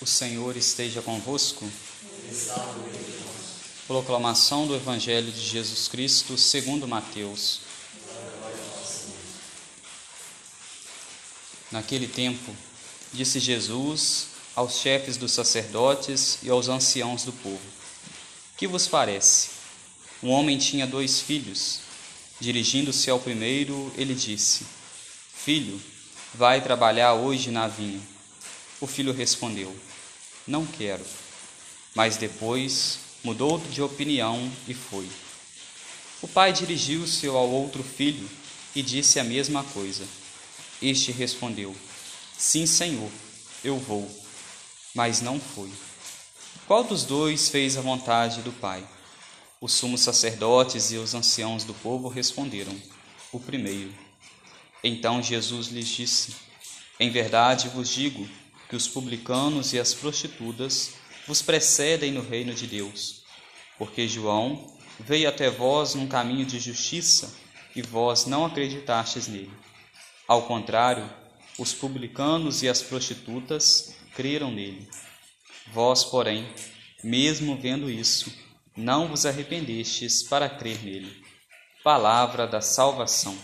O Senhor esteja convosco. Proclamação do Evangelho de Jesus Cristo segundo Mateus. Naquele tempo, disse Jesus aos chefes dos sacerdotes e aos anciãos do povo: Que vos parece? Um homem tinha dois filhos. Dirigindo-se ao primeiro, ele disse: Filho, vai trabalhar hoje na vinha. O filho respondeu: Não quero. Mas depois mudou de opinião e foi. O pai dirigiu-se ao outro filho e disse a mesma coisa. Este respondeu: Sim, senhor, eu vou. Mas não foi. Qual dos dois fez a vontade do pai? Os sumos sacerdotes e os anciãos do povo responderam: O primeiro. Então Jesus lhes disse: Em verdade vos digo que os publicanos e as prostitutas vos precedem no reino de Deus. Porque João veio até vós num caminho de justiça e vós não acreditastes nele. Ao contrário, os publicanos e as prostitutas creram nele. Vós, porém, mesmo vendo isso, não vos arrependestes para crer nele. Palavra da salvação.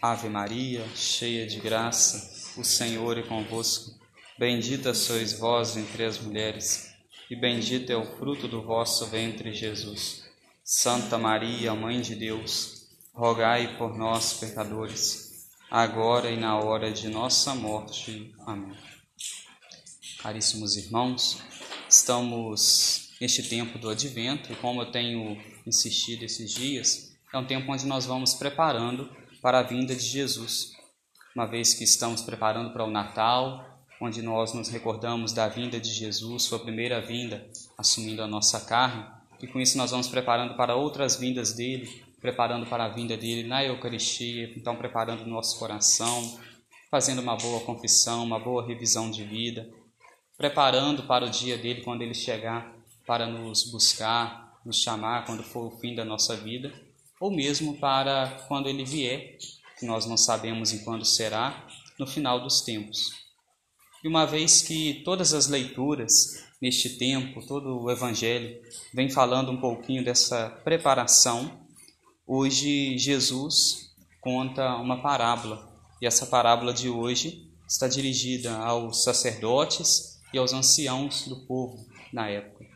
Ave Maria, cheia de graça, o Senhor é convosco. Bendita sois vós entre as mulheres, e bendito é o fruto do vosso ventre, Jesus. Santa Maria, Mãe de Deus, rogai por nós, pecadores, agora e na hora de nossa morte. Amém. Caríssimos irmãos, estamos neste tempo do advento e, como eu tenho insistido esses dias, é um tempo onde nós vamos preparando para a vinda de Jesus. Uma vez que estamos preparando para o Natal, onde nós nos recordamos da vinda de Jesus, sua primeira vinda, assumindo a nossa carne, e com isso nós vamos preparando para outras vindas dele, preparando para a vinda dele na Eucaristia, então preparando o nosso coração, fazendo uma boa confissão, uma boa revisão de vida, preparando para o dia dele quando ele chegar para nos buscar, nos chamar quando for o fim da nossa vida ou mesmo para quando ele vier, que nós não sabemos em quando será, no final dos tempos. E uma vez que todas as leituras neste tempo, todo o Evangelho vem falando um pouquinho dessa preparação, hoje Jesus conta uma parábola. E essa parábola de hoje está dirigida aos sacerdotes e aos anciãos do povo na época.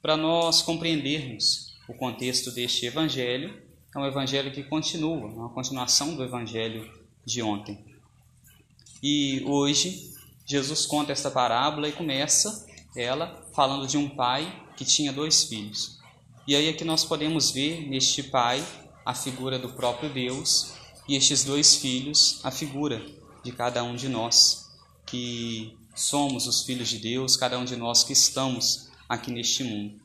Para nós compreendermos o contexto deste evangelho é um evangelho que continua, uma continuação do evangelho de ontem. E hoje Jesus conta esta parábola e começa ela falando de um pai que tinha dois filhos. E aí é que nós podemos ver neste pai a figura do próprio Deus e estes dois filhos a figura de cada um de nós que somos os filhos de Deus, cada um de nós que estamos aqui neste mundo.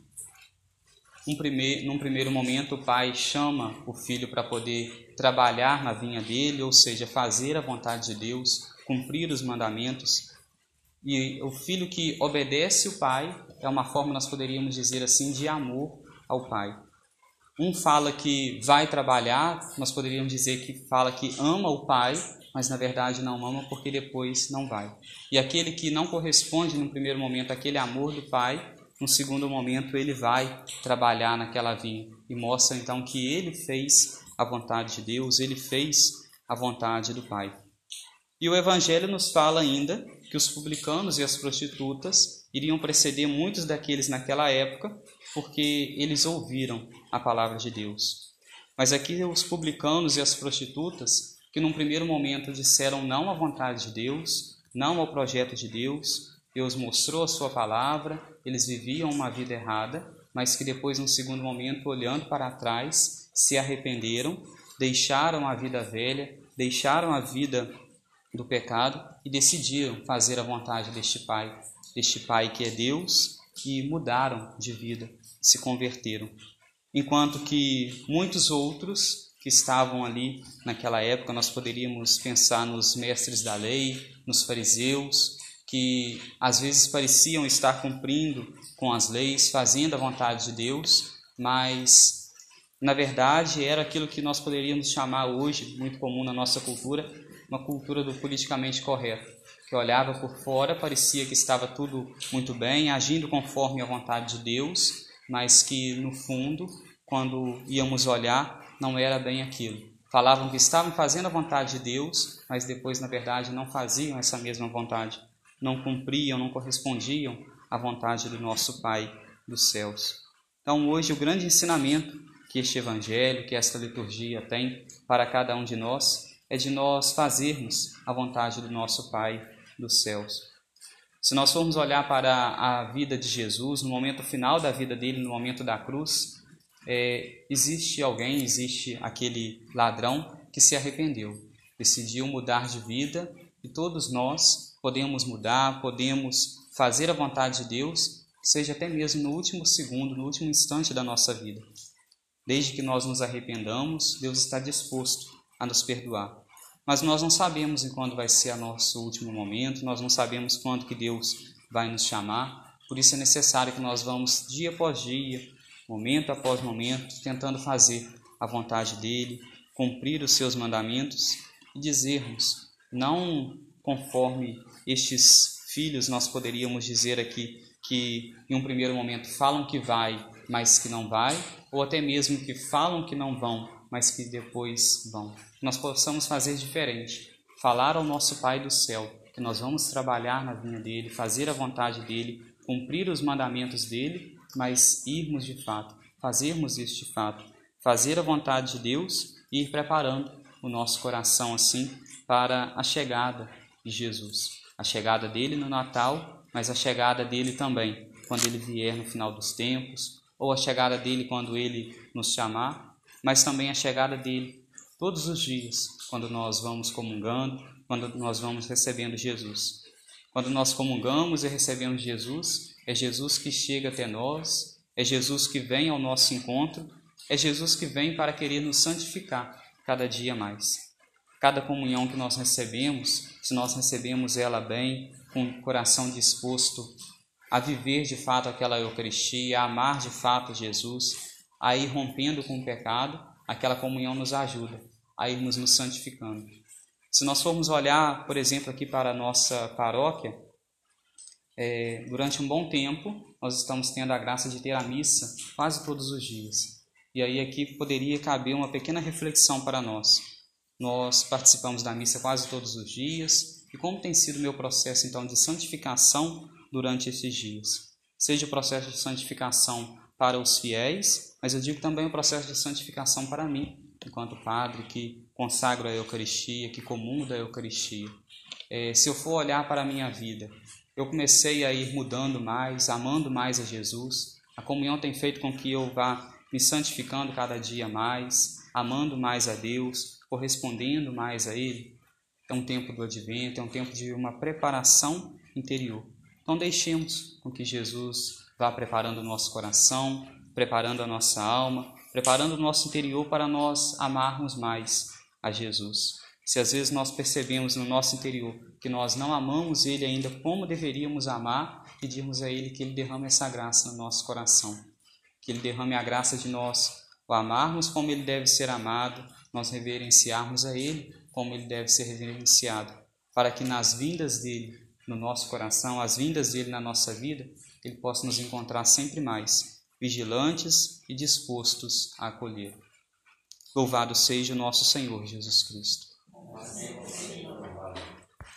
Um primeir, num primeiro momento, o pai chama o filho para poder trabalhar na vinha dele, ou seja, fazer a vontade de Deus, cumprir os mandamentos. E o filho que obedece o pai é uma forma, nós poderíamos dizer assim, de amor ao pai. Um fala que vai trabalhar, nós poderíamos dizer que fala que ama o pai, mas na verdade não ama porque depois não vai. E aquele que não corresponde no primeiro momento àquele amor do pai, no segundo momento, ele vai trabalhar naquela vinha e mostra então que ele fez a vontade de Deus, ele fez a vontade do Pai. E o Evangelho nos fala ainda que os publicanos e as prostitutas iriam preceder muitos daqueles naquela época, porque eles ouviram a palavra de Deus. Mas aqui os publicanos e as prostitutas, que num primeiro momento disseram não à vontade de Deus, não ao projeto de Deus, Deus mostrou a sua palavra, eles viviam uma vida errada, mas que depois, num segundo momento, olhando para trás, se arrependeram, deixaram a vida velha, deixaram a vida do pecado e decidiram fazer a vontade deste Pai, deste Pai que é Deus, e mudaram de vida, se converteram. Enquanto que muitos outros que estavam ali naquela época, nós poderíamos pensar nos mestres da lei, nos fariseus, que às vezes pareciam estar cumprindo com as leis, fazendo a vontade de Deus, mas na verdade era aquilo que nós poderíamos chamar hoje, muito comum na nossa cultura, uma cultura do politicamente correto. que olhava por fora, parecia que estava tudo muito bem, agindo conforme a vontade de Deus, mas que no fundo, quando íamos olhar, não era bem aquilo. Falavam que estavam fazendo a vontade de Deus, mas depois, na verdade, não faziam essa mesma vontade, não cumpriam, não correspondiam à vontade do nosso Pai dos céus. Então, hoje, o grande ensinamento que este Evangelho, que esta liturgia tem para cada um de nós, é de nós fazermos a vontade do nosso Pai dos céus. Se nós formos olhar para a vida de Jesus, no momento final da vida dele, no momento da cruz, é, existe alguém, existe aquele ladrão que se arrependeu, decidiu mudar de vida e todos nós podemos mudar, podemos fazer a vontade de Deus, seja até mesmo no último segundo, no último instante da nossa vida. Desde que nós nos arrependamos, Deus está disposto a nos perdoar. Mas nós não sabemos em quando vai ser o nosso último momento, nós não sabemos quando que Deus vai nos chamar. Por isso é necessário que nós vamos dia após dia, momento após momento, tentando fazer a vontade dele, cumprir os seus mandamentos e dizermos, não conforme estes filhos, nós poderíamos dizer aqui que em um primeiro momento falam que vai, mas que não vai, ou até mesmo que falam que não vão, mas que depois vão. Nós possamos fazer diferente, falar ao nosso Pai do céu que nós vamos trabalhar na vinha dele, fazer a vontade dele, cumprir os mandamentos dele, mas irmos de fato, fazermos de fato, fazer a vontade de Deus e ir preparando o nosso coração assim para a chegada de Jesus, a chegada dele no Natal, mas a chegada dele também quando ele vier no final dos tempos, ou a chegada dele quando ele nos chamar mas também a chegada dele todos os dias, quando nós vamos comungando, quando nós vamos recebendo Jesus. Quando nós comungamos e recebemos Jesus, é Jesus que chega até nós, é Jesus que vem ao nosso encontro, é Jesus que vem para querer nos santificar cada dia mais. Cada comunhão que nós recebemos, se nós recebemos ela bem, com o coração disposto a viver de fato aquela Eucaristia, a amar de fato Jesus, a ir rompendo com o pecado, aquela comunhão nos ajuda a irmos nos santificando. Se nós formos olhar, por exemplo, aqui para a nossa paróquia, é, durante um bom tempo nós estamos tendo a graça de ter a missa quase todos os dias. E aí aqui poderia caber uma pequena reflexão para nós. Nós participamos da missa quase todos os dias. E como tem sido o meu processo então de santificação durante esses dias? Seja o processo de santificação para os fiéis, mas eu digo também o processo de santificação para mim, enquanto padre que consagro a Eucaristia, que comungo da Eucaristia. É, se eu for olhar para a minha vida, eu comecei a ir mudando mais, amando mais a Jesus. A comunhão tem feito com que eu vá me santificando cada dia mais, amando mais a Deus, correspondendo mais a Ele. É um tempo do advento, é um tempo de uma preparação interior. Então deixemos com que Jesus vá preparando o nosso coração, preparando a nossa alma, preparando o nosso interior para nós amarmos mais a Jesus. Se às vezes nós percebemos no nosso interior que nós não amamos Ele ainda como deveríamos amar, pedimos a Ele que Ele derrame essa graça no nosso coração, que Ele derrame a graça de nós o amarmos como Ele deve ser amado, nós reverenciarmos a Ele como Ele deve ser reverenciado, para que nas vindas dele no nosso coração, as vindas dele na nossa vida, ele possa nos encontrar sempre mais, vigilantes e dispostos a acolher. Louvado seja o nosso Senhor Jesus Cristo.